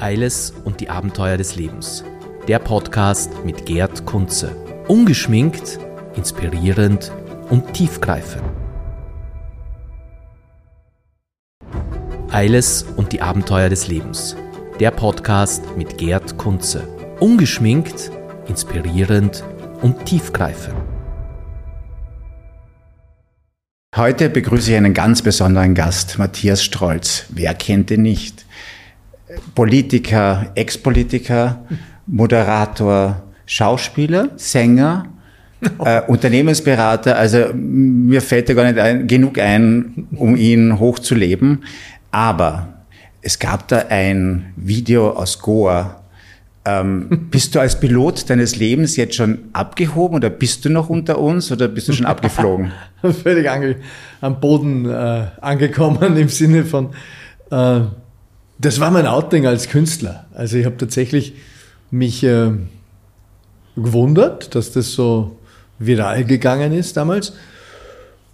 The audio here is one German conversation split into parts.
Eiles und die Abenteuer des Lebens. Der Podcast mit Gerd Kunze. Ungeschminkt, inspirierend und tiefgreifend. Eiles und die Abenteuer des Lebens. Der Podcast mit Gerd Kunze. Ungeschminkt, inspirierend und tiefgreifend. Heute begrüße ich einen ganz besonderen Gast, Matthias Strolz. Wer kennt ihn nicht? Politiker, Ex-Politiker, Moderator, Schauspieler, Sänger, äh, Unternehmensberater. Also mir fällt da gar nicht ein, genug ein, um ihn hochzuleben. Aber es gab da ein Video aus Goa. Ähm, bist du als Pilot deines Lebens jetzt schon abgehoben oder bist du noch unter uns oder bist du schon abgeflogen? Völlig ange am Boden äh, angekommen im Sinne von, äh, das war mein Outing als Künstler. Also ich habe tatsächlich mich äh, gewundert, dass das so viral gegangen ist damals.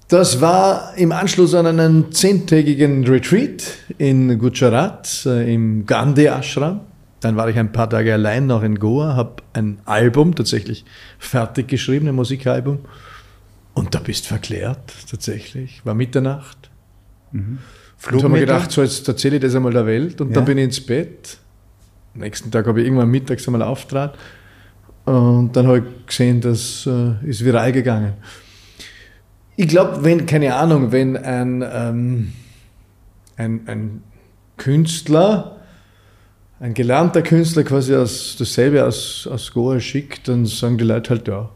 Das war im Anschluss an einen zehntägigen Retreat in Gujarat äh, im Gandhi Ashram. Dann war ich ein paar Tage allein noch in Goa, habe ein Album tatsächlich fertig geschrieben, ein Musikalbum. Und da bist verklärt, tatsächlich. War Mitternacht. Mhm. Und habe mir gedacht, so jetzt erzähle ich das einmal der Welt. Und ja. dann bin ich ins Bett. Am nächsten Tag habe ich irgendwann mittags einmal auftrat. Und dann habe ich gesehen, das äh, ist viral gegangen. Ich glaube, wenn, keine Ahnung, wenn ein, ähm, ein, ein Künstler, ein gelernter Künstler quasi aus, dasselbe aus, aus Goa schickt, dann sagen die Leute halt, ja,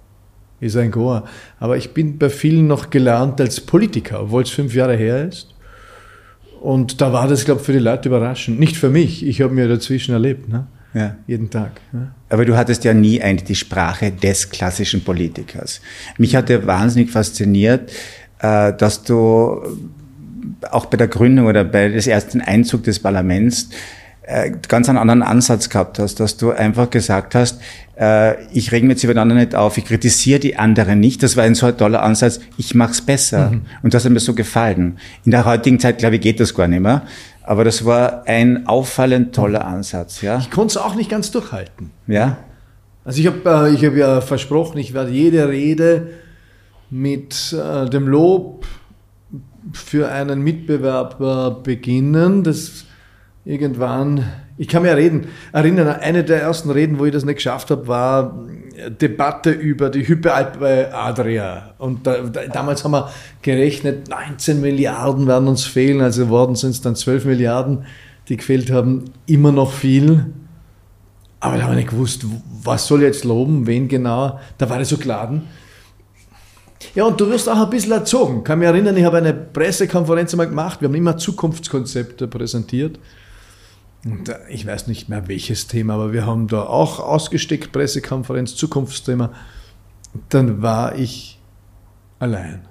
ist ein Goa. Aber ich bin bei vielen noch gelernt als Politiker, obwohl es fünf Jahre her ist. Und da war das, glaube ich, für die Leute überraschend. Nicht für mich, ich habe mir dazwischen erlebt, ne? ja. jeden Tag. Ne? Aber du hattest ja nie eigentlich die Sprache des klassischen Politikers. Mich hat ja wahnsinnig fasziniert, äh, dass du auch bei der Gründung oder bei des ersten Einzug des Parlaments äh, ganz einen anderen Ansatz gehabt hast, dass du einfach gesagt hast, äh, ich reg mir jetzt über den anderen nicht auf, ich kritisiere die anderen nicht. Das war ein so ein toller Ansatz, ich mach's besser. Mhm. Und das hat mir so gefallen. In der heutigen Zeit, glaube ich, geht das gar nicht mehr. Aber das war ein auffallend toller Ansatz. Ja? Ich konnte es auch nicht ganz durchhalten. Ja. Also ich habe äh, ich hab ja versprochen, ich werde jede Rede mit äh, dem Lob für einen Mitbewerber beginnen. Das irgendwann ich kann mich reden, erinnern, eine der ersten Reden, wo ich das nicht geschafft habe, war Debatte über die Hyperalpe Adria. Und da, da, damals haben wir gerechnet, 19 Milliarden werden uns fehlen, also worden sind es dann 12 Milliarden, die gefehlt haben, immer noch viel. Aber da habe ich nicht gewusst, was soll ich jetzt loben, wen genau. Da war ich so geladen. Ja, und du wirst auch ein bisschen erzogen. Ich kann mich erinnern, ich habe eine Pressekonferenz einmal gemacht. Wir haben immer Zukunftskonzepte präsentiert. Und ich weiß nicht mehr welches Thema, aber wir haben da auch ausgesteckt, Pressekonferenz, Zukunftsthema. Dann war ich allein.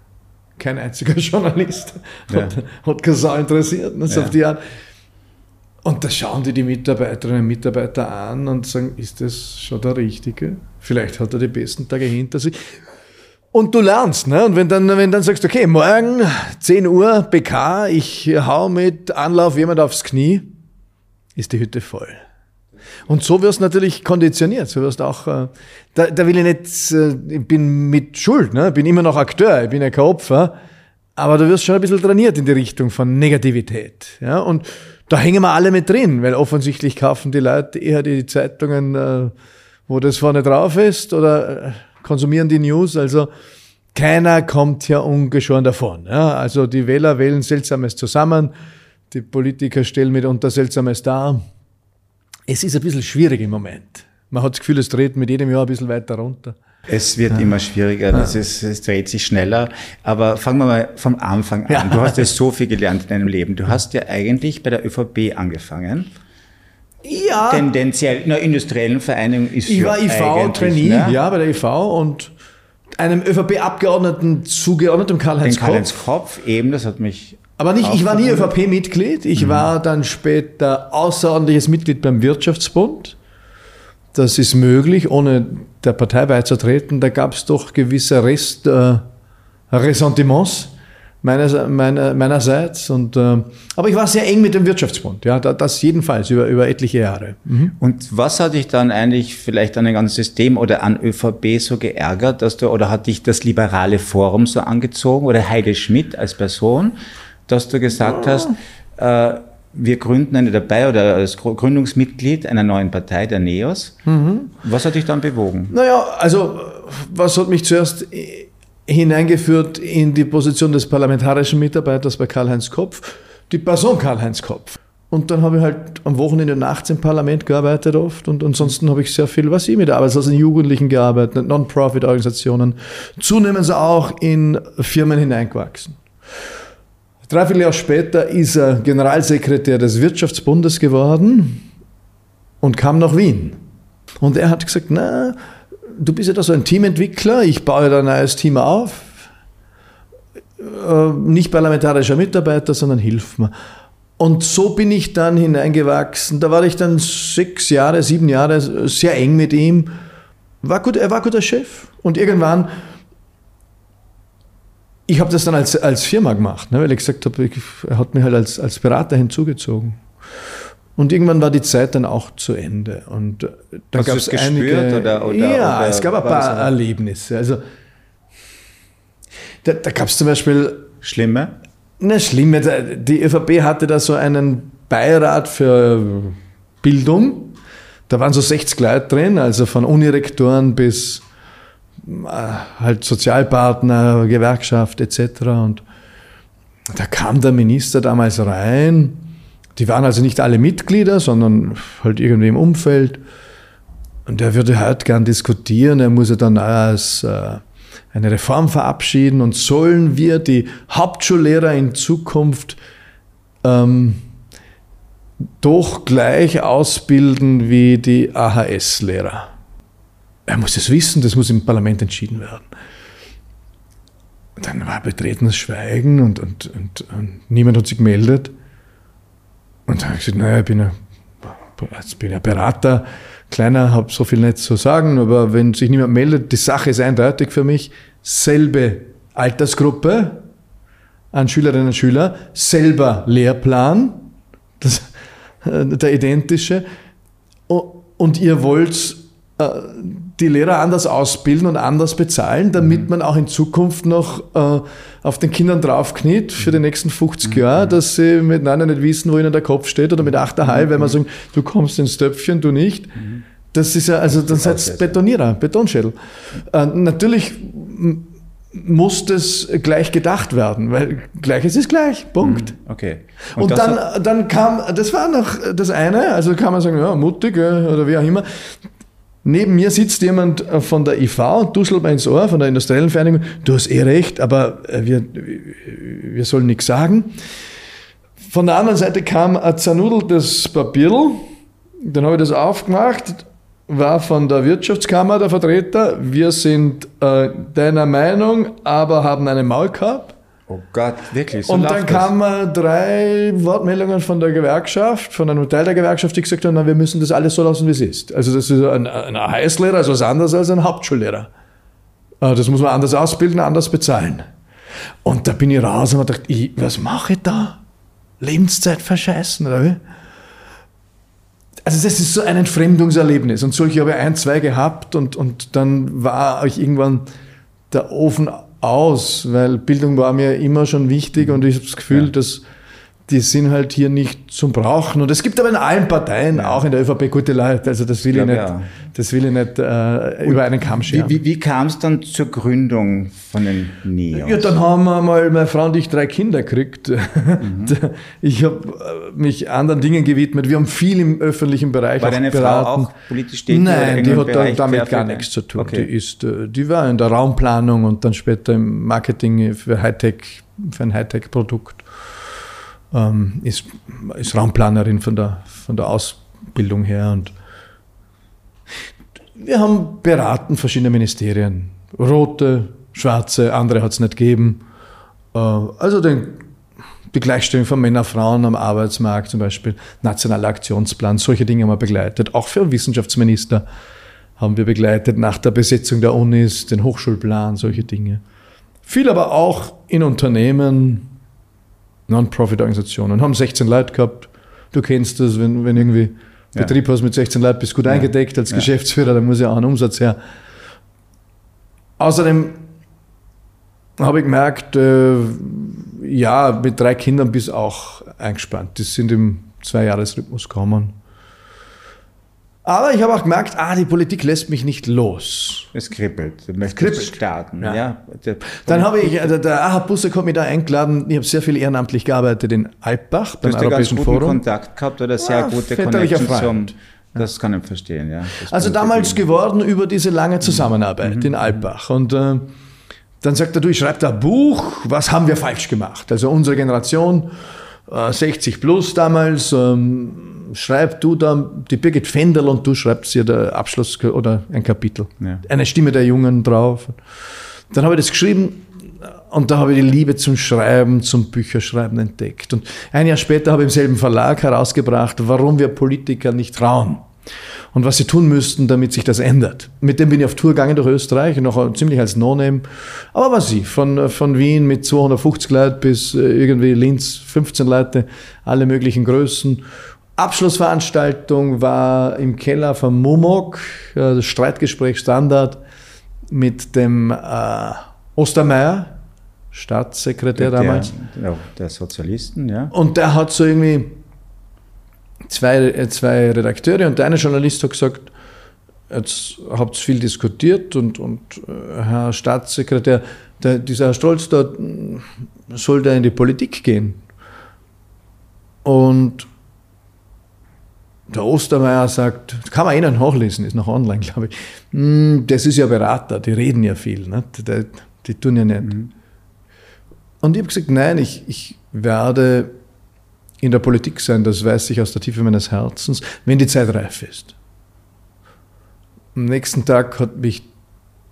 Kein einziger Journalist ja. hat, hat keine Sau interessiert. Ne, so ja. auf die Art. Und da schauen die die Mitarbeiterinnen und Mitarbeiter an und sagen, ist das schon der Richtige? Vielleicht hat er die besten Tage hinter sich. Und du lernst, ne? Und wenn dann, wenn dann sagst, okay, morgen 10 Uhr BK, ich hau mit Anlauf jemand aufs Knie, ist die Hütte voll. Und so wirst du natürlich konditioniert. So wirst auch, äh, da, da will ich nicht, äh, ich bin mit Schuld, ne? ich bin immer noch Akteur, ich bin ja kein Opfer, aber du wirst schon ein bisschen trainiert in die Richtung von Negativität. Ja? Und da hängen wir alle mit drin, weil offensichtlich kaufen die Leute eher die Zeitungen, äh, wo das vorne drauf ist, oder konsumieren die News. Also keiner kommt ja ungeschoren davon. Ja? Also die Wähler wählen Seltsames zusammen die Politiker stellen mitunter Seltsames dar. Es ist ein bisschen schwierig im Moment. Man hat das Gefühl, es dreht mit jedem Jahr ein bisschen weiter runter. Es wird ja. immer schwieriger, das ist, es dreht sich schneller. Aber fangen wir mal vom Anfang an. Ja. Du hast ja so viel gelernt in deinem Leben. Du hast ja eigentlich bei der ÖVP angefangen. Ja. Tendenziell, in einer industriellen Vereinigung ist Ich war IV-Trainee, ne? ja, bei der IV und einem ÖVP-Abgeordneten zugeordnet, dem Karl-Heinz Kopf. Karl-Heinz Kopf, eben, das hat mich aber nicht, ich war nie ÖVP-Mitglied. Ich mhm. war dann später außerordentliches Mitglied beim Wirtschaftsbund. Das ist möglich, ohne der Partei beizutreten. Da gab es doch gewisse Rest, äh, Ressentiments. meiner, meiner, meinerseits. Und, äh, aber ich war sehr eng mit dem Wirtschaftsbund, ja, das jedenfalls über, über etliche Jahre. Mhm. Und was hat dich dann eigentlich vielleicht an dem ganzen System oder an ÖVP so geärgert, dass du, oder hat dich das liberale Forum so angezogen oder Heide Schmidt als Person, dass du gesagt ja. hast, äh, wir gründen eine dabei oder als Gründungsmitglied einer neuen Partei, der NEOS. Mhm. Was hat dich dann bewogen? Naja, also was hat mich zuerst hineingeführt in die Position des parlamentarischen Mitarbeiters bei Karl-Heinz Kopf, die Person Karl-Heinz Kopf. Und dann habe ich halt am Wochenende nachts im Parlament gearbeitet oft und ansonsten habe ich sehr viel, was ich mit Arbeitslosen Jugendlichen gearbeitet, Non-Profit-Organisationen, zunehmend auch in Firmen hineingewachsen. Dreiviertel Jahr später ist er Generalsekretär des Wirtschaftsbundes geworden und kam nach Wien. Und er hat gesagt, na, du bist ja da so ein Teamentwickler, ich baue da ein neues Team auf. Äh, nicht parlamentarischer Mitarbeiter, sondern hilf mir. Und so bin ich dann hineingewachsen. Da war ich dann sechs Jahre, sieben Jahre sehr eng mit ihm. War gut, er war guter Chef. Und irgendwann, ich habe das dann als, als Firma gemacht, ne, weil ich gesagt habe, er hat mich halt als, als Berater hinzugezogen. Und irgendwann war die Zeit dann auch zu Ende. Und äh, da gab es einige. Oder, oder, ja, oder es gab ein paar Erlebnisse. Also da, da gab es zum Beispiel. Schlimme? Ne, schlimme. Die ÖVP hatte da so einen Beirat für Bildung. Da waren so 60 Leute drin, also von Unirektoren bis äh, halt Sozialpartner, Gewerkschaft etc. Und da kam der Minister damals rein die waren also nicht alle Mitglieder, sondern halt irgendwie im Umfeld. Und er würde halt gern diskutieren. Er muss ja dann als äh, eine Reform verabschieden. Und sollen wir die Hauptschullehrer in Zukunft ähm, doch gleich ausbilden wie die AHS-Lehrer? Er muss es wissen, das muss im Parlament entschieden werden. dann war betretenes Schweigen und, und, und, und niemand hat sich gemeldet. Und dann habe ich gesagt, naja, ich bin ja, jetzt bin ja Berater, kleiner, habe so viel nicht zu sagen, aber wenn sich niemand meldet, die Sache ist eindeutig für mich, selbe Altersgruppe an Schülerinnen und Schüler, selber Lehrplan, das, der identische, und ihr wollt äh, die Lehrer anders ausbilden und anders bezahlen, damit mhm. man auch in Zukunft noch äh, auf den Kindern draufkniet für die nächsten 50 mhm. Jahre, dass sie mit Nein nicht wissen, wo ihnen der Kopf steht oder mit 8,5, mhm. wenn man sagt, du kommst ins Töpfchen, du nicht. Mhm. Das ist ja, also dann seid Betonierer, Betonschädel. Äh, natürlich muss das gleich gedacht werden, weil Gleiches ist gleich, Punkt. Mhm. Okay. Und, und dann, dann kam, das war noch das eine, also kann man sagen, ja, mutig oder wie auch immer. Neben mir sitzt jemand äh, von der IV und mir ins Ohr, von der industriellen Fertigung. Du hast eh recht, aber äh, wir, wir sollen nichts sagen. Von der anderen Seite kam ein zernudeltes Papier, dann habe ich das aufgemacht, war von der Wirtschaftskammer der Vertreter. Wir sind äh, deiner Meinung, aber haben einen Maulkorb. Oh Gott, wirklich? So und dann kamen drei Wortmeldungen von der Gewerkschaft, von einem Teil der Gewerkschaft, die gesagt haben, na, wir müssen das alles so lassen, wie es ist. Also das ist ein, ein AHS-Lehrer, also was anderes als ein Hauptschullehrer. Äh, das muss man anders ausbilden, anders bezahlen. Und da bin ich raus und habe gedacht, ich, was mache ich da? Lebenszeit verscheißen, oder wie? Also das ist so ein Entfremdungserlebnis. Und solche habe ich ein, zwei gehabt und, und dann war ich irgendwann der Ofen aus, weil Bildung war mir immer schon wichtig und ich habe das Gefühl, ja. dass die sind halt hier nicht zum Brauchen. Und es gibt aber in allen Parteien, auch in der ÖVP, gute Leute. Also das will ich, ich nicht, ja. das will ich nicht äh, über einen Kamm scheren. Wie, wie, wie kam es dann zur Gründung von den NEOS? Ja, dann haben wir mal, meine Frau und ich, drei Kinder gekriegt. Mhm. Ich habe äh, mich anderen Dingen gewidmet. Wir haben viel im öffentlichen Bereich War deine beraten. Frau auch politisch tätig? Nein, die hat Bereich damit gar nichts zu tun. Okay. Die, ist, äh, die war in der Raumplanung und dann später im Marketing für Hightech, für ein Hightech-Produkt ähm, ist, ist Raumplanerin von der, von der Ausbildung her. Und wir haben beraten verschiedene Ministerien. Rote, schwarze, andere hat es nicht gegeben. Äh, also den, die Gleichstellung von Männern und Frauen am Arbeitsmarkt zum Beispiel, nationaler Aktionsplan, solche Dinge haben wir begleitet. Auch für Wissenschaftsminister haben wir begleitet nach der Besetzung der Unis, den Hochschulplan, solche Dinge. Viel aber auch in Unternehmen, Non-Profit-Organisationen, haben 16 Leute gehabt. Du kennst das, wenn, wenn irgendwie Ja. Betrieb hast mit 16 Leuten, bist gut Ja. eingedeckt als Ja. Geschäftsführer, da muss ja auch ein Umsatz her. Außerdem habe ich gemerkt, äh, ja, mit drei Kindern bist du auch eingespannt. Die sind im Zweijahresrhythmus gekommen. Aber ich habe auch gemerkt, ah, die Politik lässt mich nicht los. Es kribbelt. Du möchtest kribbelt. starten. Ja. Ja. Der- Dann habe ich, also der Ahab Busser hat mich da eingeladen. Ich habe sehr viel ehrenamtlich gearbeitet in Alpbach Du beim ganz Europäischen guten Forum. Kontakt gehabt oder sehr Ja, gute Connection zum. Das kann ich verstehen, ja. Das Also damals geworden über diese lange Zusammenarbeit in Alpbach. Und äh, dann sagt er, du, ich schreibe da ein Buch, was haben wir falsch gemacht? Also unsere Generation, äh, 60 plus damals, ähm, schreib du da, die Birgit Fendel und du schreibst hier der Abschluss oder ein Kapitel. Ja. Eine Stimme der Jungen drauf. Dann habe ich das geschrieben und da habe ich die Liebe zum Schreiben, zum Bücherschreiben entdeckt. Und ein Jahr später habe ich im selben Verlag herausgebracht, warum wir Politiker nicht trauen und was sie tun müssten, damit sich das ändert. Mit dem bin ich auf Tour gegangen durch Österreich, noch ziemlich als No-Name. Aber was ich, von, von Wien mit 250 Leuten bis äh, irgendwie Linz 15 Leute, alle möglichen Größen. Abschlussveranstaltung war im Keller vom Mumok, äh, das Streitgespräch Standard mit dem äh, Ostermeier, Staatssekretär der, damals. Ja, der Sozialisten, ja. Und der hat so irgendwie zwei, äh, zwei Redakteure und der eine Journalist hat gesagt, jetzt habt ihr viel diskutiert und, und äh, Herr Staatssekretär, der, dieser Herr Stolz da mh, soll da in die Politik gehen. Und der Ostermeier sagt, kann man Ihnen nachlesen, ist noch online, glaube ich. "Hm, Das ist ja Berater, die reden ja viel, nicht? Die, die tun ja nicht. Und ich habe gesagt, nein, ich, ich verde in der Politik sein, das weiß ich aus der Tiefe meines Herzens, wenn die Zeit reif ist. Am nächsten Tag hat mich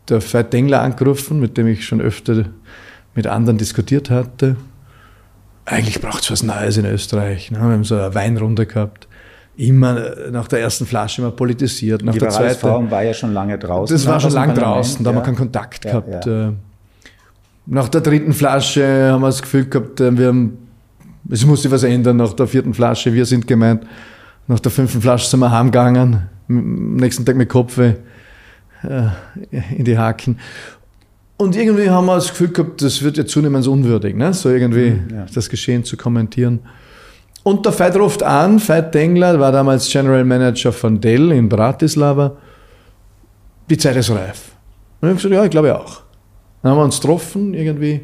der Veit Dengler angerufen, mit dem ich schon öfter mit anderen diskutiert hatte. Eigentlich braucht es was Neues in Österreich. Ne? Wir haben so eine Weinrunde gehabt. Immer äh, nach der ersten Flasche immer politisiert, nach der zweiten. Forum war ja schon lange draußen. Das war aus schon dem lang Parlament, draußen, da haben wir ja. keinen Kontakt Ja, gehabt. ja. Äh, Nach der dritten Flasche haben wir das Gefühl gehabt, äh, wir haben, es muss sich was ändern. Nach der vierten Flasche, wir sind gemeint. Nach der fünften Flasche sind wir heimgegangen, am nächsten Tag mit Kopf in die Haken. Und irgendwie haben wir das Gefühl gehabt, das wird jetzt zunehmend unwürdig, ne? so irgendwie Mhm, ja. das Geschehen zu kommentieren. Und der Veit ruft an, Veit Dengler war damals General Manager von Dell in Bratislava. Die Zeit ist reif. Und ich habe gesagt, ja, ich glaube auch. Dann haben wir uns getroffen, irgendwie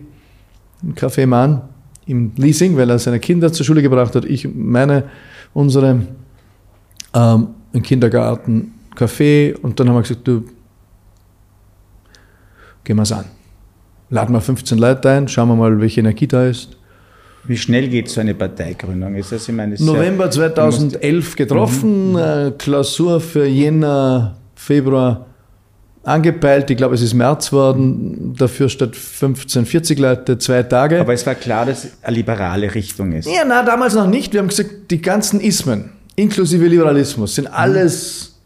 im Café Mann, im Leasing, weil er seine Kinder zur Schule gebracht hat. Ich, meine, unsere, ähm, im Kindergarten, Café. Und dann haben wir gesagt, du, gehen wir es an. Laden wir 15 Leute ein, schauen wir mal, welche Energie da ist. Wie schnell geht so eine Parteigründung? Ist das, ich meine, November 2011 getroffen, äh, Klausur für Jänner, Februar angepeilt. Ich glaube, es ist März worden. Dafür statt 15, 40 Leute, zwei Tage. Aber es war klar, dass es eine liberale Richtung ist. ja, na, damals noch nicht. Wir haben gesagt, die ganzen Ismen, inklusive Liberalismus, sind alles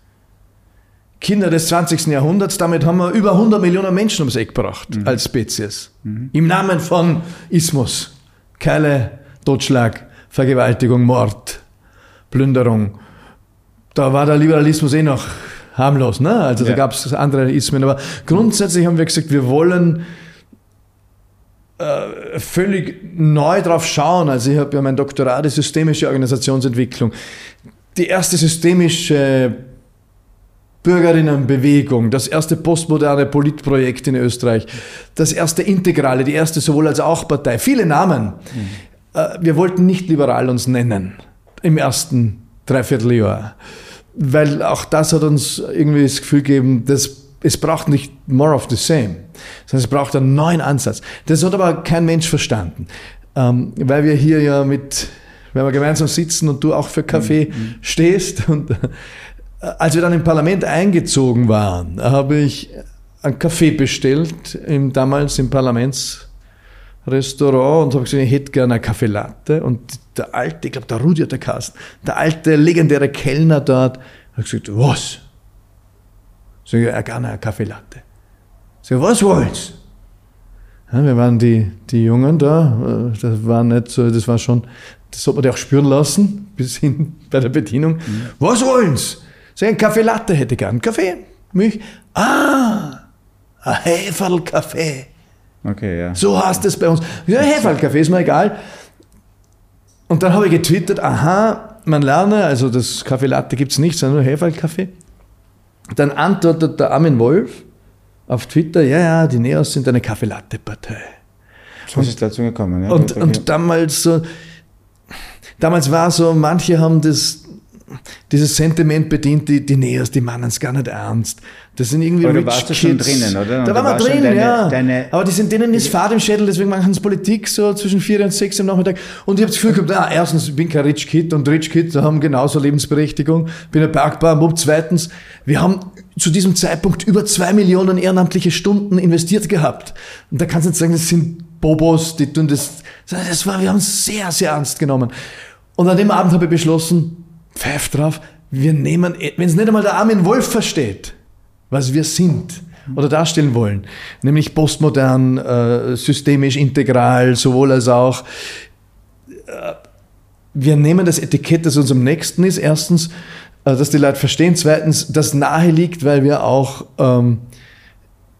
Kinder des 20. Jahrhunderts. Damit haben wir über 100 Millionen Menschen ums Eck gebracht als Spezies. Im Namen von Ismus. Keile, Totschlag, Vergewaltigung, Mord, Plünderung. Da war der Liberalismus eh noch harmlos. Ne? Also da Ja. gab es andere Ismen. Aber grundsätzlich haben wir gesagt, wir wollen äh, völlig neu drauf schauen. Also ich habe ja mein Doktorat in systemische Organisationsentwicklung. Die erste systemische Bürgerinnenbewegung, das erste postmoderne Politprojekt in Österreich, das erste Integrale, die erste sowohl als auch Partei, viele Namen. Äh, Wir wollten nicht liberal uns nennen im ersten Dreivierteljahr, weil auch das hat uns irgendwie das Gefühl gegeben, dass es braucht nicht more of the same, sondern es braucht einen neuen Ansatz. Das hat aber kein Mensch verstanden, ähm, weil wir hier ja mit, wenn wir gemeinsam sitzen und du auch für Kaffee stehst und als wir dann im Parlament eingezogen waren, habe ich einen Kaffee bestellt, im, damals im Parlamentsrestaurant und habe gesagt, ich hätte gerne eine Kaffee Latte. Und der alte, ich glaube, der Rudi hat der Kasten, der alte legendäre Kellner dort, hat gesagt, was? Sag ich, gerne eine Kaffee Latte. Sag ich, was wollt's? Ja, wir waren die, die Jungen da, äh, das war nicht so, das war schon, das hat man ja auch spüren lassen, bis hin bei der Bedienung. Mhm. Was wollen's? So ein Kaffee Latte hätte ich gern. Kaffee, Milch. Ah, ein Heferl-Kaffee. Okay, ja. So heißt es bei uns. Ja, Heferl-Kaffee ist mir egal. Und dann habe ich getwittert, aha, man lerne, also das Kaffee Latte gibt es nicht, sondern nur Heferl-Kaffee. Dann antwortet der Armin Wolf auf Twitter, ja, ja, die Neos sind eine Kaffee-Latte-Partei. So ist es dazu gekommen, ja. Und, und damals so, damals war so, manche haben das, dieses Sentiment bedient, die, die Neos, die meinen es gar nicht ernst. Das sind irgendwie da warst du schon drinnen, oder? Und da waren wir drin, deine, ja. Deine Aber die sind, denen ist Fahrt im Schädel, deswegen machen sie Politik so zwischen vier und sechs am Nachmittag. Und ich habe das Gefühl gehabt, ah, erstens, ich bin kein Rich Kid und Rich Kids haben genauso Lebensberechtigung. Bin ein Bergbauer. Zweitens, wir haben zu diesem Zeitpunkt über zwei Millionen ehrenamtliche Stunden investiert gehabt. Und da kannst du nicht sagen, das sind Bobos, die tun das. Das war, wir haben es sehr, sehr ernst genommen. Und an dem Abend habe ich beschlossen, pfeif drauf, wir nehmen, wenn es nicht einmal der Armin Wolf versteht, was wir sind oder darstellen wollen, nämlich postmodern, äh, systemisch integral, sowohl als auch. Äh, wir nehmen das Etikett, das uns am nächsten ist. Erstens, äh, dass die Leute verstehen. Zweitens, das nahe liegt, weil wir auch ähm,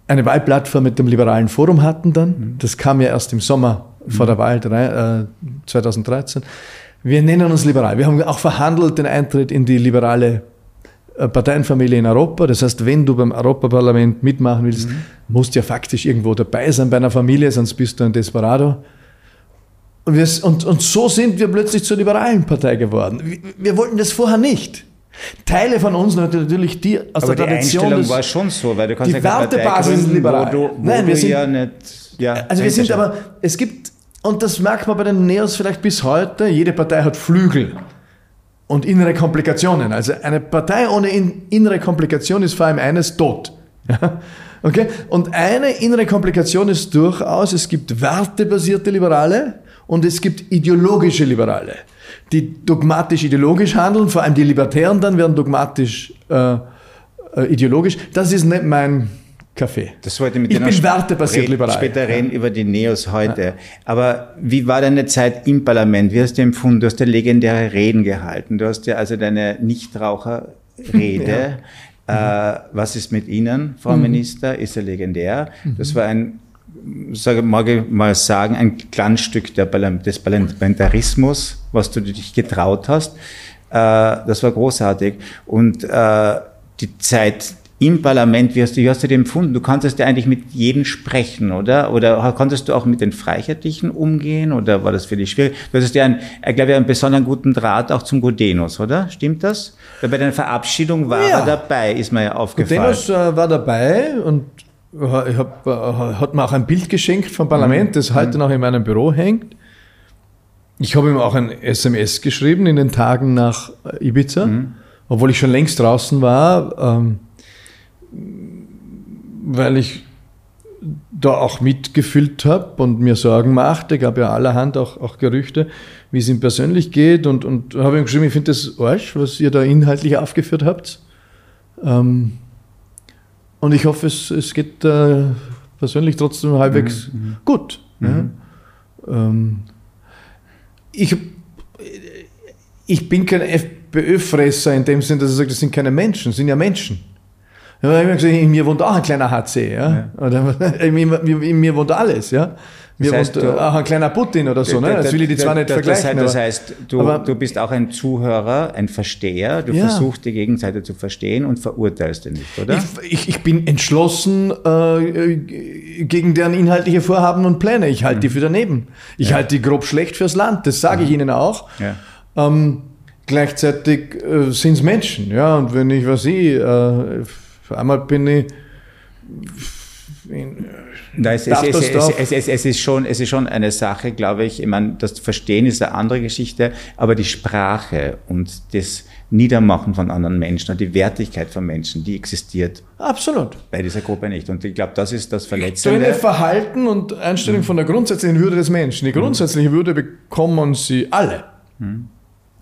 eine Wahlplattform mit dem Liberalen Forum hatten dann. Mhm. Das kam ja erst im Sommer vor der Wahl äh, 2013. Wir nennen uns liberal. Wir haben auch verhandelt den Eintritt in die liberale äh, Parteienfamilie in Europa. Das heißt, wenn du beim Europaparlament mitmachen willst, mhm. musst du ja faktisch irgendwo dabei sein bei einer Familie, sonst bist du ein Desperado. Und, wir, und, und so sind wir plötzlich zur liberalen Partei geworden. Wir, wir wollten das vorher nicht. Teile von uns natürlich die aus Aber der die Tradition. Einstellung des, war schon so, weil du kannst die ja Wertebasis ist liberal. Wo du, wo Nein, wir sind, ja nicht, ja, also wir sind aber, es gibt, und das merkt man bei den Neos vielleicht bis heute, jede Partei hat Flügel und innere Komplikationen. Also eine Partei ohne innere Komplikation ist vor allem eines tot. okay? Und eine innere Komplikation ist durchaus, es gibt wertebasierte Liberale und es gibt ideologische Liberale, die dogmatisch-ideologisch handeln, vor allem die Libertären dann werden dogmatisch äh, äh, ideologisch. Das ist nicht mein Kaffee. Das wollte mit ich bin wertebasiert liberal. Später ja. reden über die Neos heute. Ja. Aber wie war deine Zeit im Parlament? Wie hast du empfunden? Du hast ja legendäre Reden gehalten. Du hast ja also deine Nichtraucherrede. Ja. Äh, was ist mit Ihnen, Frau mhm. Minister? Ist ja legendär. Mhm. Das war ein, sage, mag ich mal sagen, ein Glanzstück der, des Parlamentarismus, was du dich getraut hast. Äh, das war großartig. Und äh, die Zeit im Parlament, wie hast du, wie hast du den empfunden? Du konntest ja eigentlich mit jedem sprechen, oder? Oder konntest du auch mit den Freiheitlichen umgehen? Oder war das für dich schwierig? Du hattest ja, einen, ich glaube, einen besonderen guten Draht auch zum Godenus, oder? Stimmt das? Weil bei deiner Verabschiedung war ja. er dabei, ist mir ja aufgefallen. Godenus äh, war dabei und ich hab, äh, hat mir auch ein Bild geschenkt vom Parlament, mhm. das heute mhm. noch in meinem Büro hängt. Ich habe ihm auch ein SMS geschrieben in den Tagen nach Ibiza, mhm. obwohl ich schon längst draußen war. Ähm, weil ich da auch mitgefühlt habe und mir Sorgen machte, gab ja allerhand auch, auch Gerüchte, wie es ihm persönlich geht und, und habe ihm geschrieben, ich finde das Arsch, was ihr da inhaltlich aufgeführt habt. Ähm, und ich hoffe, es, es geht äh, persönlich trotzdem halbwegs mhm. mhm. gut. Mhm. Ja. Ähm, ich, ich bin kein FPÖ-Fresser in dem Sinne, dass ich sage, das sind keine Menschen, das sind ja Menschen. Ich habe gesagt, in mir wohnt auch ein kleiner HC, ja. ja. Oder, in, mir, in mir wohnt alles, ja. Mir das heißt, wohnt du, auch ein kleiner Putin oder so, ne? Das will ich die zwar nicht vergleichen. Das heißt, du, aber, du bist auch ein Zuhörer, ein Versteher, du ja. versuchst die Gegenseite zu verstehen und verurteilst ihn nicht, oder? Ich, ich, ich bin entschlossen äh, gegen deren inhaltliche Vorhaben und Pläne. Ich halte mhm. die für daneben. Ich ja. halte die grob schlecht fürs Land, das sage ich Ihnen auch. Ähm, gleichzeitig äh, sind es Menschen, ja, und wenn ich was ich, äh, auf einmal bin ich. In, Nein, es, es, es, es, ist schon, es ist schon eine Sache, glaube ich. Ich meine, das Verstehen ist eine andere Geschichte, aber die Sprache und das Niedermachen von anderen Menschen und die Wertigkeit von Menschen, die existiert. Absolut. Bei dieser Gruppe nicht. Und ich glaube, das ist das Verletzende. Deine Verhalten und Einstellung mhm. von der grundsätzlichen Würde des Menschen. Die grundsätzliche mhm. Würde bekommen sie alle. Mhm.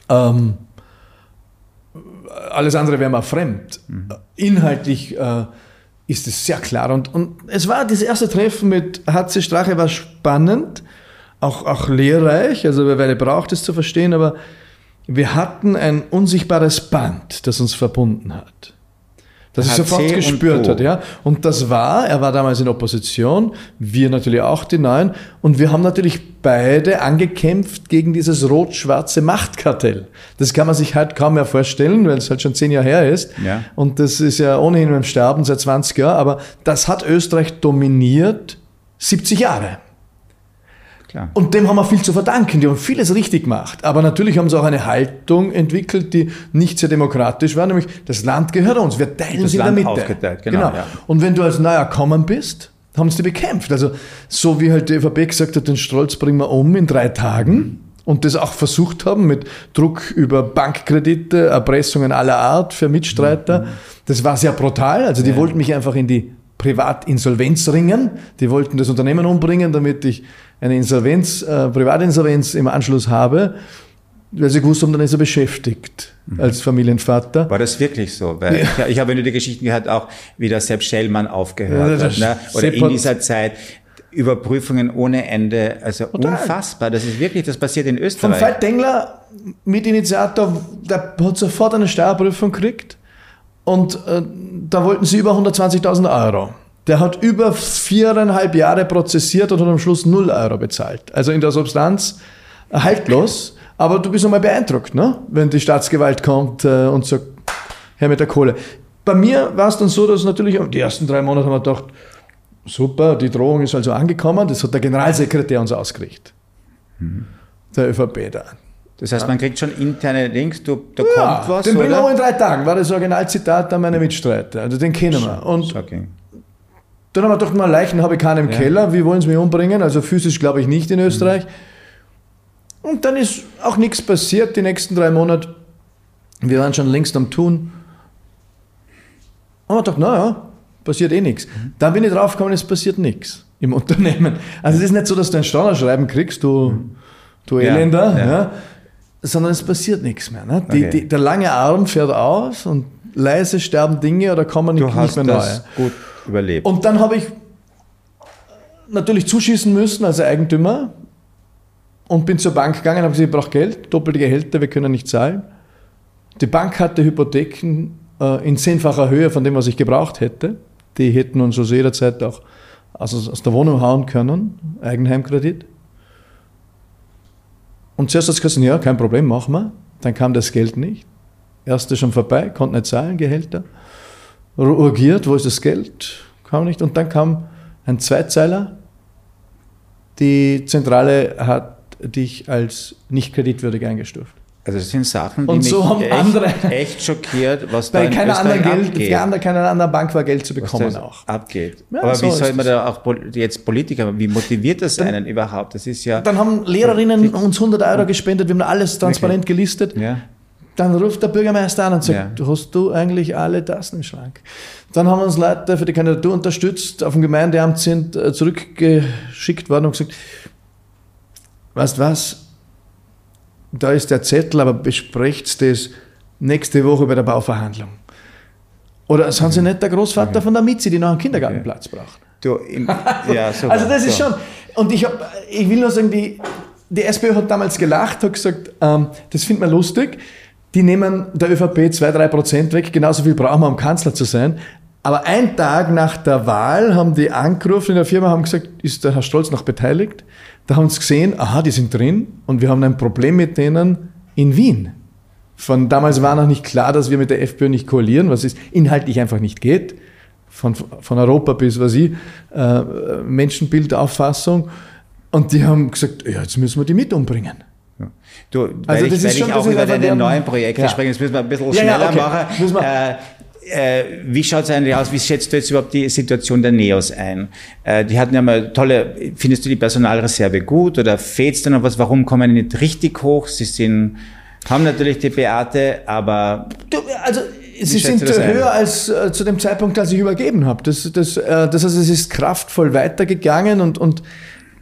Ähm, alles andere wäre mal fremd. Mhm. Inhaltlich äh, ist es sehr klar. Und, und es war das erste Treffen mit HC Strache war spannend, auch, auch lehrreich, also weil braucht es zu verstehen, aber wir hatten ein unsichtbares Band, das uns verbunden hat. Das ich sofort gespürt hat, ja. Und das war, er war damals in Opposition, wir natürlich auch die Neuen. Und wir haben natürlich beide angekämpft gegen dieses rot-schwarze Machtkartell. Das kann man sich halt kaum mehr vorstellen, weil es halt schon zehn Jahre her ist. Ja. Und das ist ja ohnehin beim Sterben seit 20 Jahren. Aber das hat Österreich dominiert 70 Jahre. Klar. Und dem haben wir viel zu verdanken. Die haben vieles richtig gemacht. Aber natürlich haben sie auch eine Haltung entwickelt, die nicht sehr demokratisch war, nämlich das Land gehört uns. Wir teilen das sie in der Mitte. Aufgeteilt, genau. genau. Ja. Und wenn du als neuer kommen bist, haben sie die bekämpft. Also so wie halt die ÖVP gesagt hat, den Strolz bringen wir um in drei Tagen und das auch versucht haben mit Druck über Bankkredite, Erpressungen aller Art für Mitstreiter. Mhm. Das war sehr brutal. Also die ja. wollten mich einfach in die Privatinsolvenz ringen. Die wollten das Unternehmen umbringen, damit ich eine Insolvenz, äh, Privatinsolvenz im Anschluss habe, weil sie gewusst haben, dann ist er beschäftigt mhm. als Familienvater. War das wirklich so? Weil ja. ich, ich habe nur die Geschichten gehört, auch wie der Sepp Schellmann aufgehört ja, hat. Ne? Oder in dieser Zeit. Überprüfungen ohne Ende, also Total. unfassbar. Das ist wirklich, das passiert in Österreich. Vom Veit Dengler, Mitinitiator, der hat sofort eine Steuerprüfung gekriegt und äh, da wollten sie über 120.000 Euro. Der hat über viereinhalb Jahre prozessiert und hat am Schluss null Euro bezahlt. Also in der Substanz haltlos. Aber du bist nochmal beeindruckt, ne? wenn die Staatsgewalt kommt äh, und sagt, her mit der Kohle. Bei mir war es dann so, dass natürlich die ersten drei Monate haben wir gedacht, super, die Drohung ist also angekommen, das hat der Generalsekretär uns ausgerichtet. Mhm. Der ÖVP da. Das heißt, man kriegt schon interne Links, du, da ja, kommt was. Den bringen wir in drei Tagen, war das Originalzitat an meine Mitstreiter. Also den kennen wir. Und Shocking. Dann haben wir gedacht, mal Leichen habe ich keinen im ja. Keller, wie wollen sie mich umbringen? Also physisch glaube ich nicht in Österreich. Mhm. Und dann ist auch nichts passiert die nächsten drei Monate. Wir waren schon längst am Tun. Und wir gedacht, naja, passiert eh nichts. Mhm. Dann bin ich draufgekommen, es passiert nichts im Unternehmen. Also es ist nicht so, dass du ein Steuerschreiben kriegst, du, mhm. du Elender, ja, ja. Sondern es passiert nichts mehr. Ne? Die, okay. die, der lange Arm fährt aus und leise sterben Dinge oder kommen nicht, nicht mehr neue. Gut überlebt. Und dann habe ich natürlich zuschießen müssen als Eigentümer und bin zur Bank gegangen, habe gesagt, ich brauche Geld, doppelte Gehälter, wir können nicht zahlen. Die Bank hatte Hypotheken äh, in zehnfacher Höhe von dem, was ich gebraucht hätte. Die hätten uns also jederzeit auch aus, aus der Wohnung hauen können, Eigenheimkredit. Und zuerst hat es gesagt, ja, kein Problem, machen wir. Dann kam das Geld nicht. Erste schon vorbei, konnte nicht zahlen, Gehälter urgiert, wo ist das Geld? Kam nicht. Und dann kam ein Zweizeiler, die Zentrale hat dich als nicht kreditwürdig eingestuft. Also das sind Sachen, die und so mich echt, andere, echt schockiert, was da in keiner anderen Geld, abgeht. Bei keiner anderen Bank war Geld zu bekommen auch. Abgeht. Ja, Aber so wie soll man da auch jetzt Politiker, wie motiviert das dann, einen überhaupt? Das ist ja. Dann haben Lehrerinnen uns 100 Euro gespendet, wir haben alles transparent okay. gelistet. Ja. Dann ruft der Bürgermeister an und sagt, ja. hast du eigentlich alle Tassen im Schrank? Dann haben uns Leute für die Kandidatur unterstützt, auf dem Gemeindeamt sind äh, zurückgeschickt worden und gesagt, weißt was, da ist der Zettel, aber besprecht das nächste Woche bei der Bauverhandlung. Oder sind Sie nicht der Großvater okay. von der Mitzi, die noch einen Kindergartenplatz braucht? Du, im, ja, super, also das ist so. schon, und ich, hab, ich will nur sagen, die, die SPÖ hat damals gelacht, hat gesagt, ähm, das findet man lustig, die nehmen der ÖVP 2-3 Prozent weg, genauso viel brauchen wir, um Kanzler zu sein. Aber ein Tag nach der Wahl haben die angerufen in der Firma, haben gesagt, ist der Herr Stolz noch beteiligt? Da haben sie gesehen, aha, die sind drin und wir haben ein Problem mit denen in Wien. Von damals war noch nicht klar, dass wir mit der FPÖ nicht koalieren, was es inhaltlich einfach nicht geht. Von, von Europa bis, was ich, äh, Menschenbildauffassung. Und die haben gesagt, ja, jetzt müssen wir die mit umbringen. Ja. Du, weil also das ich, ist schon, ich auch über deine neuen Projekte ja. sprechen, das müssen wir ein bisschen schneller ja, okay. machen. Äh, äh, wie schaut es eigentlich aus? Wie schätzt du jetzt überhaupt die Situation der NEOS ein? Äh, die hatten ja mal tolle, findest du die Personalreserve gut oder fehlt es da noch was? Warum kommen die nicht richtig hoch? Sie sind, haben natürlich die Beate, aber... Du, also Sie sind höher als äh, zu dem Zeitpunkt, als ich übergeben habe. Das, das, äh, das heißt, es ist kraftvoll weitergegangen und, und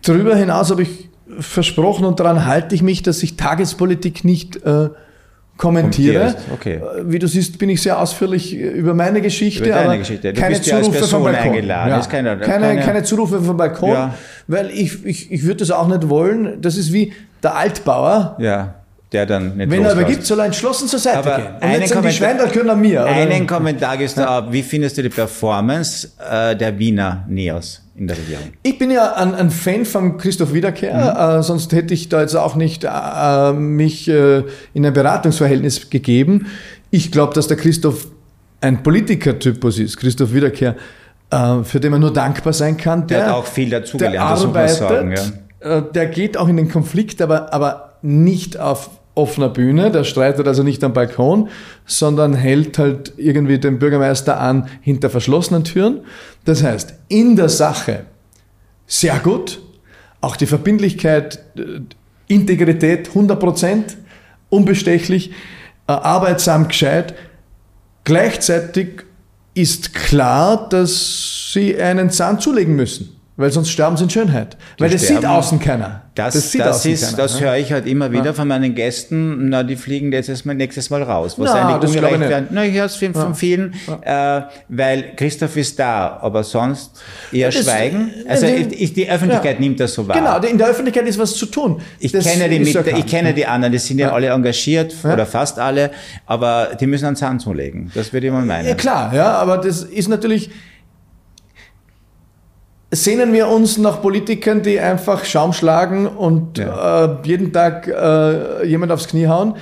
darüber hinaus habe ich versprochen und daran halte ich mich, dass sich Tagespolitik nicht äh, kommentiere. Okay. Äh, Wie du siehst, bin ich sehr ausführlich über meine Geschichte, Über deine Geschichte. Du keine bist ja als Zurufe Person vom Balkon. eingeladen. Ja. Ist keine- keine, keine- keine, Zurufe vom Balkon, Ja. weil ich, ich, ich würde das auch nicht wollen. Das ist wie der Altbauer. Ja, der dann nicht Wenn er übergibt, soll er entschlossen zur Seite Aber gehen. Und einen jetzt sind die Kommentar- Schweine, können an mir. oder? Einen Kommentar gibst du ab. Wie findest du die Performance äh, der Wiener Neos in der Regierung? Ich bin ja ein, ein Fan von Christoph Wiederkehr, äh, sonst hätte ich da jetzt auch nicht äh, mich äh, in ein Beratungsverhältnis gegeben. Ich glaube, dass der Christoph ein Politikertypus ist, Christoph Wiederkehr, äh, für den man nur dankbar sein kann. Der hat auch viel dazugelernt, das muss man sagen, äh, der geht auch in den Konflikt, aber, aber nicht auf offener Bühne, der streitet also nicht am Balkon, sondern hält halt irgendwie den Bürgermeister an hinter verschlossenen Türen. Das heißt, in der Sache sehr gut, auch die Verbindlichkeit, äh, Integrität 100%, unbestechlich, äh, arbeitsam, gescheit. Gleichzeitig ist klar, dass sie einen Zahn zulegen müssen, weil sonst sterben sie in Schönheit. weil das sterben. sieht außen keiner. Das, das, außen ist, keiner, das ne? höre ich halt immer wieder von meinen Gästen. Na, die fliegen nächstes Mal, nächstes Mal raus. Was Na, eigentlich das ungerecht werden. Na, ich höre es von, von vielen, äh, weil Christoph ist da, aber sonst eher Das- schweigen. Also äh, ich, die Öffentlichkeit ja. nimmt das so wahr. Genau, in der Öffentlichkeit ist was zu tun. Ich Das kenne, die mit, ja ich kenne die anderen, die sind ja, Ja. alle engagiert, Ja. oder fast alle, aber die müssen einen Zahn zulegen. Das würde ich mal meinen. Ja, klar, ja, aber das ist natürlich. Sehnen wir uns nach Politikern, die einfach Schaum schlagen und Ja. äh, jeden Tag äh, jemand aufs Knie hauen?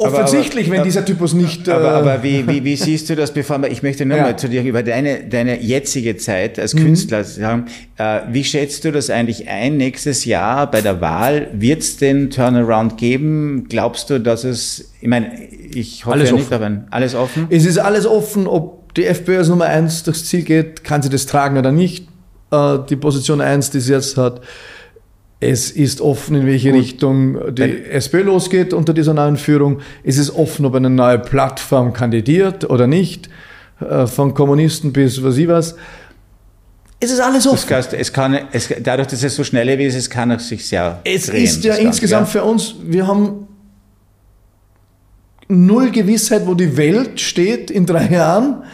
Offensichtlich, aber- wenn dieser Typus nicht. Aber, äh, aber wie, wie, wie siehst du das, bevor wir, ich möchte nur Ja. mal zu dir über deine, deine jetzige Zeit als Mhm. Künstler sagen, äh, wie schätzt du das eigentlich ein nächstes Jahr bei der Wahl? Wird es den Turnaround geben? Glaubst du, dass es, ich meine, ich hoffe Alles ja nicht, offen. aber alles offen? Es ist alles offen, ob die FPÖ als Nummer eins durchs Ziel geht, kann sie das tragen oder nicht. Äh, Die Position eins, die sie jetzt hat, es ist offen, in welche Richtung die Wenn- SPÖ losgeht unter dieser neuen Führung. Es ist offen, ob eine neue Plattform kandidiert oder nicht, äh, von Kommunisten bis was ich was. Es ist alles Das offen. heißt, es kann, es, dadurch, dass es so schnell ist, es kann es sich sehr Es drehen, ist ja Ganze, insgesamt ja. für uns, wir haben null Gewissheit, wo die Welt steht in drei Jahren.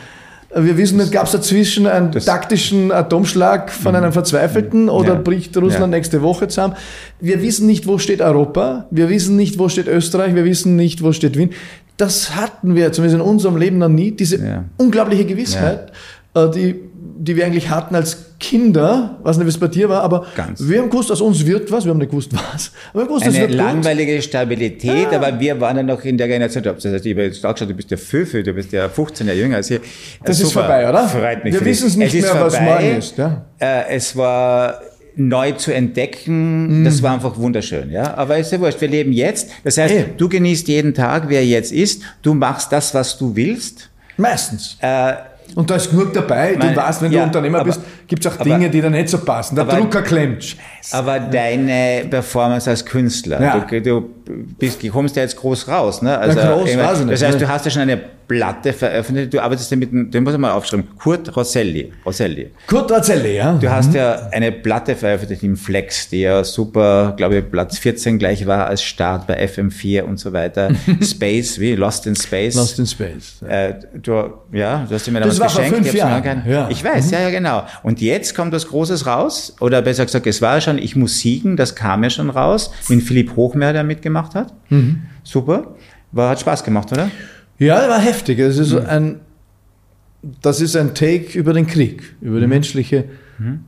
Wir wissen nicht, gab es dazwischen einen Das- taktischen Atomschlag von einem Verzweifelten oder Ja. bricht Russland Ja. nächste Woche zusammen? Wir wissen nicht, wo steht Europa, wir wissen nicht, wo steht Österreich, wir wissen nicht, wo steht Wien. Das hatten wir zumindest in unserem Leben noch nie, diese Ja. unglaubliche Gewissheit, äh, die, die wir eigentlich hatten als Kinder, weiß nicht, wie es bei dir war, aber Ganz. wir haben gewusst, aus uns wird was, wir haben nicht gewusst, was. Aber wir haben gewusst, Eine wird gut. langweilige Stabilität, aber wir waren dann noch in der Generation, das heißt, ich habe jetzt auch geschaut, du bist ja Föfö, du bist ja 15 Jahre jünger als ich. Das ist vorbei, oder? Freut mich Wir wissen es nicht mehr, was morgen ist, ja. Äh, es war neu zu entdecken, Mhm. das war einfach wunderschön, ja. Aber ist ja wurscht, wir leben jetzt. Das heißt, Ey. du genießt jeden Tag, wer jetzt ist, du machst das, was du willst. Meistens. Äh, Und da ist genug dabei. Meine- du weißt, wenn ja, du Unternehmer aber- bist, gibt es auch aber- Dinge, die dir nicht so passen. Der aber- Drucker klemmt. Scheiße. Aber deine Performance als Künstler, Ja. du, du bist, du kommst ja jetzt groß raus, ne? Also, Ja, groß weiß ich nicht, das heißt, ne? du hast ja schon eine Platte veröffentlicht, du arbeitest ja mit, dem- den muss ich mal aufschreiben, Kurt Rosselli, Rosselli. Kurt Razzelli, ja. Du hast ja eine Platte veröffentlicht im Flex, die ja super, glaube ich, Platz 14 gleich war als Start bei FM4 und so weiter. Space, wie Lost in Space. Lost in Space. Äh, du, ja, du hast mir Das damals war vor geschenkt. fünf ich hab's noch Jahren, ja. Mhm. Ich weiß, ja, ja, genau. Und jetzt kommt was Großes raus, oder besser gesagt, es war ja schon Ich muss siegen, das kam ja schon raus, mit Philipp Hochmeer, der mitgemacht hat. Mhm. Super. War, hat Spaß gemacht, oder? Ja, war heftig. Es ist Mhm. ein, das ist ein Take über den Krieg, über Mhm. die menschliche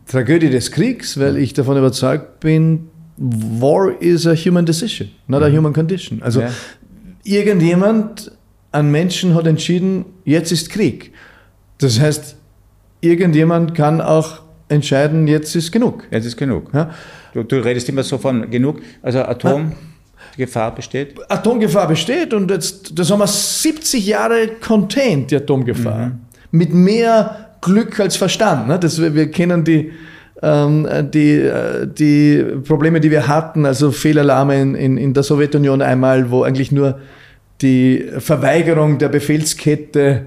Tragödie des Kriegs, weil ich davon überzeugt bin, War is a human decision, not a human condition. Also Mhm. Ja. irgendjemand, ein Menschen hat entschieden, jetzt ist Krieg. Das heißt, irgendjemand kann auch entscheiden, jetzt ist genug. Jetzt ist genug. Ja? Du, du redest immer so von genug, also Atomgefahr besteht. Atomgefahr besteht und jetzt, das haben wir 70 Jahre contained, die Atomgefahr. Mit mehr Glück als Verstand. Ne? Das, wir, wir kennen die, ähm, die, äh, die Probleme, die wir hatten, also Fehlalarme in, in, in der Sowjetunion einmal, wo eigentlich nur die Verweigerung der Befehlskette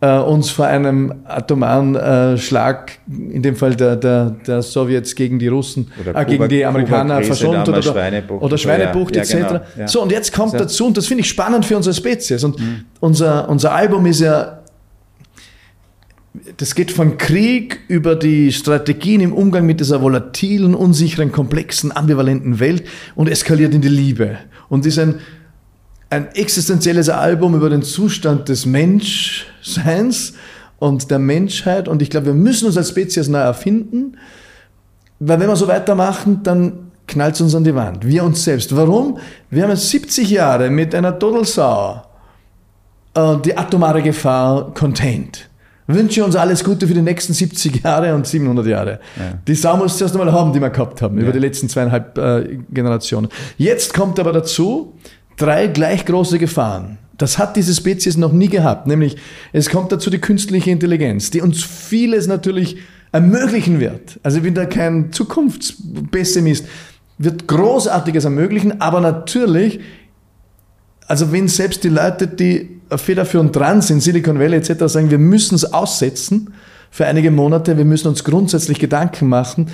äh, uns vor einem atomaren äh, Schlag, in dem Fall der, der, der Sowjets gegen die Russen, Oder äh, gegen die Amerikaner verschont oder, Schweinebucht. oder Schweinebucht Ja, etc. genau, ja. So, und jetzt kommt dazu, und das finde ich spannend für unsere Spezies. Und Mhm. unser, unser Album ist ja das geht von Krieg über die Strategien im Umgang mit dieser volatilen, unsicheren, komplexen, ambivalenten Welt und eskaliert in die Liebe. Und ist ein, ein existenzielles Album über den Zustand des Menschseins und der Menschheit. Und ich glaube, wir müssen uns als Spezies neu erfinden, weil wenn wir so weitermachen, dann knallt es uns an die Wand. Wir uns selbst. Warum? Wir haben jetzt 70 Jahre mit einer Todelsau äh, die atomare Gefahr contained. Wünsche uns alles Gute für die nächsten 70 Jahre und 700 Jahre. Ja. Die Sau muss zuerst einmal haben, die wir gehabt haben, über Ja. die letzten zweieinhalb äh, Generationen. Jetzt kommt aber dazu drei gleich große Gefahren. Das hat diese Spezies noch nie gehabt. Nämlich, es kommt dazu die künstliche Intelligenz, die uns vieles natürlich ermöglichen wird. Also ich bin da kein Zukunftspessimist. Wird Großartiges ermöglichen, aber natürlich also wenn selbst die Leute, die federführend dran sind, Silicon Valley etc., sagen, wir müssen es aussetzen für einige Monate, wir müssen uns grundsätzlich Gedanken machen,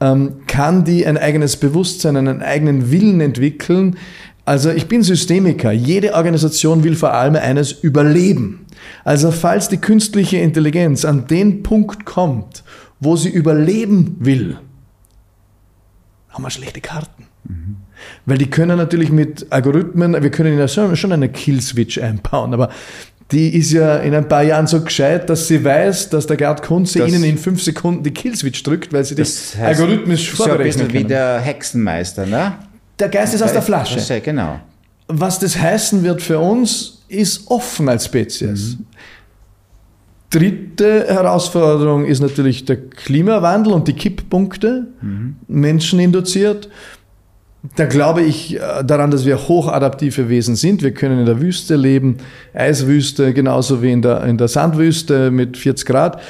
ähm, kann die ein eigenes Bewusstsein, einen eigenen Willen entwickeln? Also ich bin Systemiker. Jede Organisation will vor allem eines überleben. Also falls die künstliche Intelligenz an den Punkt kommt, wo sie überleben will, haben wir schlechte Karten. Weil die können natürlich mit Algorithmen, wir können ja schon schon eine Killswitch einbauen, aber die ist ja in ein paar Jahren so gescheit, dass sie weiß, dass der Gerd Kunze Das- ihnen in fünf Sekunden die Killswitch drückt, weil sie das, Das heißt, algorithmisch so ein bisschen wie können. der Hexenmeister, ne? Der Geist ist aus der Flasche. Das- Genau. Was das heißen wird für uns, ist offen als Spezies. Dritte Herausforderung ist natürlich der Klimawandel und die Kipppunkte, menscheninduziert. Da glaube ich äh, daran, dass wir hochadaptive Wesen sind. Wir können in der Wüste leben, Eiswüste, genauso wie in der, in der Sandwüste mit 40 Grad.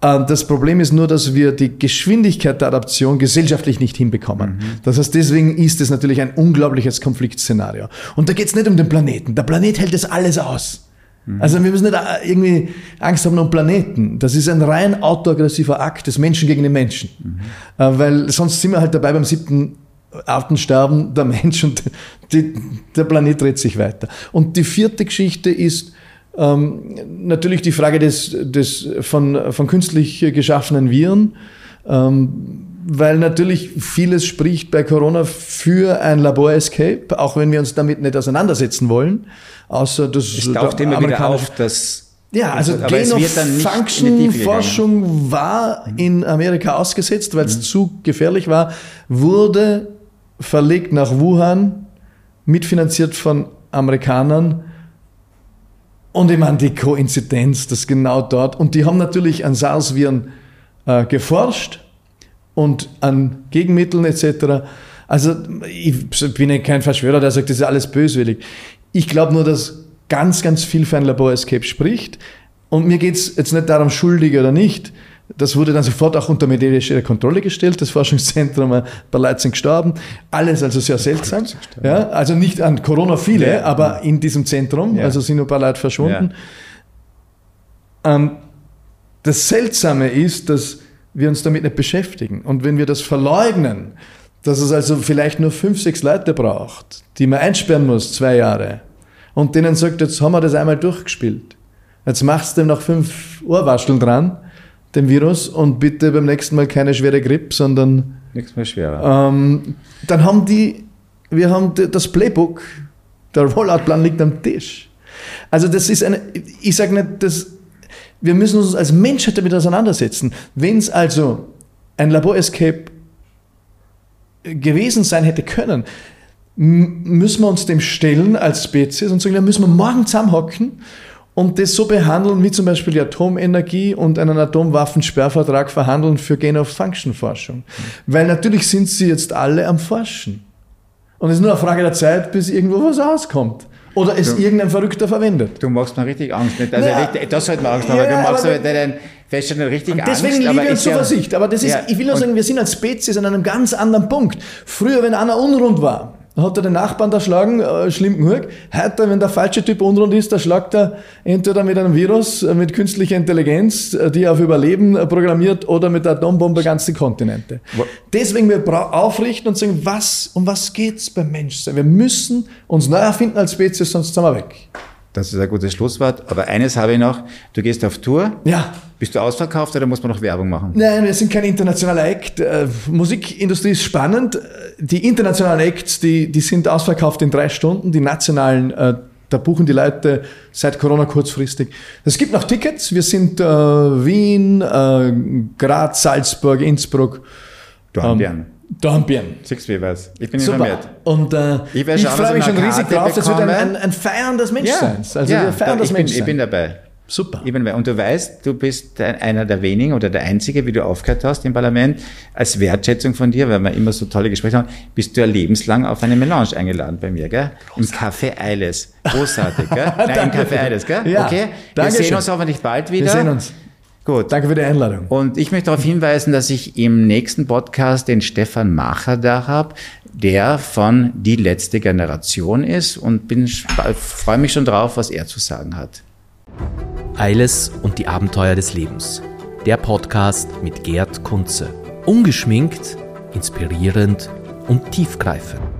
Äh, Das Problem ist nur, dass wir die Geschwindigkeit der Adaption gesellschaftlich nicht hinbekommen. Das heißt, deswegen ist es natürlich ein unglaubliches Konfliktszenario. Und da geht es nicht um den Planeten. Der Planet hält das alles aus. Also wir müssen nicht äh, irgendwie Angst haben um Planeten. Das ist ein rein autoaggressiver Akt des Menschen gegen den Menschen. Äh, Weil sonst sind wir halt dabei beim siebten Artensterben, der Mensch und die, der Planet dreht sich weiter. Und die vierte Geschichte ist ähm, natürlich die Frage des, des von, von künstlich geschaffenen Viren. Ähm, weil natürlich vieles spricht bei Corona für ein Labor-Escape, auch wenn wir uns damit nicht auseinandersetzen wollen. Außer das Es taucht immer wieder auf, dass. ja, also aber es wird dann nicht in die Tiefe gegangen. Gain-of-Function war in Amerika ausgesetzt, weil es Mhm. zu gefährlich war, wurde verlegt nach Wuhan, mitfinanziert von Amerikanern. Und ich meine, die Koinzidenz, das genau dort. Und die haben natürlich an SARS-Viren äh, geforscht und an Gegenmitteln etc. Also ich bin ja kein Verschwörer, der sagt, das ist alles böswillig. Ich glaube nur, dass ganz, ganz viel für ein Labor-Escape spricht. Und mir geht es jetzt nicht darum, schuldig oder nicht. Das wurde dann sofort auch unter medizinische Kontrolle gestellt. Das Forschungszentrum, ein paar Leute sind gestorben. Alles also sehr seltsam. Ja, also nicht an Corona viele, Ja. aber in diesem Zentrum. Ja. Also sind nur ein paar Leute verschwunden. Ähm, das Seltsame ist, dass wir uns damit nicht beschäftigen. Und wenn wir das verleugnen, dass es also vielleicht nur fünf, sechs Leute braucht, die man einsperren muss, zwei Jahre, und denen sagt, jetzt haben wir das einmal durchgespielt. Jetzt machst du dem noch fünf Ohrwascheln dran, dem Virus, und bitte beim nächsten Mal keine schwere Grippe, sondern Nichts mehr schwerer. ähm, dann haben die, wir haben das Playbook, der Rollout-Plan liegt am Tisch. Also das ist eine, ich sage nicht, dass wir müssen uns als Menschheit damit auseinandersetzen. Wenn es also ein Labor-Escape gewesen sein hätte können, müssen wir uns dem stellen als Spezies und sagen, da müssen wir morgen zusammenhocken und das so behandeln, wie zum Beispiel die Atomenergie und einen Atomwaffensperrvertrag verhandeln für Gain-of-Function-Forschung. Weil natürlich sind sie jetzt alle am Forschen. Und es ist nur eine Frage der Zeit, bis irgendwo was rauskommt. Oder es irgendein Verrückter verwendet. Du machst mir richtig Angst. Nicht? Also, Ja. richtig, das sollte man Angst Ja, machen. Du machst aber- aber deinen Feststellen richtig Und Angst. deswegen liebe uns ja- Zuversicht. Aber das ist, Ja, ich will nur sagen, wir sind als Spezies an einem ganz anderen Punkt. Früher, wenn einer unrund war, hat er den Nachbarn erschlagen, äh, schlimm genug. Heute, wenn der falsche Typ unrund ist, da schlagt er entweder mit einem Virus, äh, mit künstlicher Intelligenz, äh, die auf Überleben äh, programmiert, oder mit der Atombombe ganze Kontinente. Wo- Deswegen wir aufrichten und sagen, was, um was geht's beim Menschsein? Wir müssen uns neu erfinden als Spezies, sonst sind wir weg. Das ist ein gutes Schlusswort. Aber eines habe ich noch. Du gehst auf Tour. Ja. Bist du ausverkauft oder muss man noch Werbung machen? Nein, wir sind kein internationaler Act. Äh, Musikindustrie ist spannend. Die internationalen Acts, die, die sind ausverkauft in drei Stunden. Die nationalen, äh, da buchen die Leute seit Corona kurzfristig. Es gibt noch Tickets. Wir sind äh, Wien, äh, Graz, Salzburg, Innsbruck, Dornbirn. Dornbirn. Siehst du, wie was? Ich bin Super. informiert. Und äh, Ich ich, freue mich ich schon riesig drauf. Das wird ein, ein, ein Feiern des Menschseins. Also wir feiern da, ich, bin, ich bin dabei. Super. Ich bin dabei. Und du weißt, du bist ein- einer der wenigen oder der Einzige, wie du aufgehört hast im Parlament, als Wertschätzung von dir, weil wir immer so tolle Gespräche haben, bist du ja lebenslang auf eine Melange eingeladen bei mir, gell? Im Café Eiles. Großartig, gell? Nein, im. Café Eiles, gell? Ja, okay? Wir Dankeschön. sehen uns hoffentlich bald wieder. Wir sehen uns. Gut. Danke für die Einladung. Und ich möchte darauf hinweisen, dass ich im nächsten Podcast den Stefan Macher da habe, der von Die letzte Generation ist und bin freue mich schon drauf, was er zu sagen hat. Eiles und die Abenteuer des Lebens. Der Podcast mit Gerd Kunze. Ungeschminkt, inspirierend und tiefgreifend.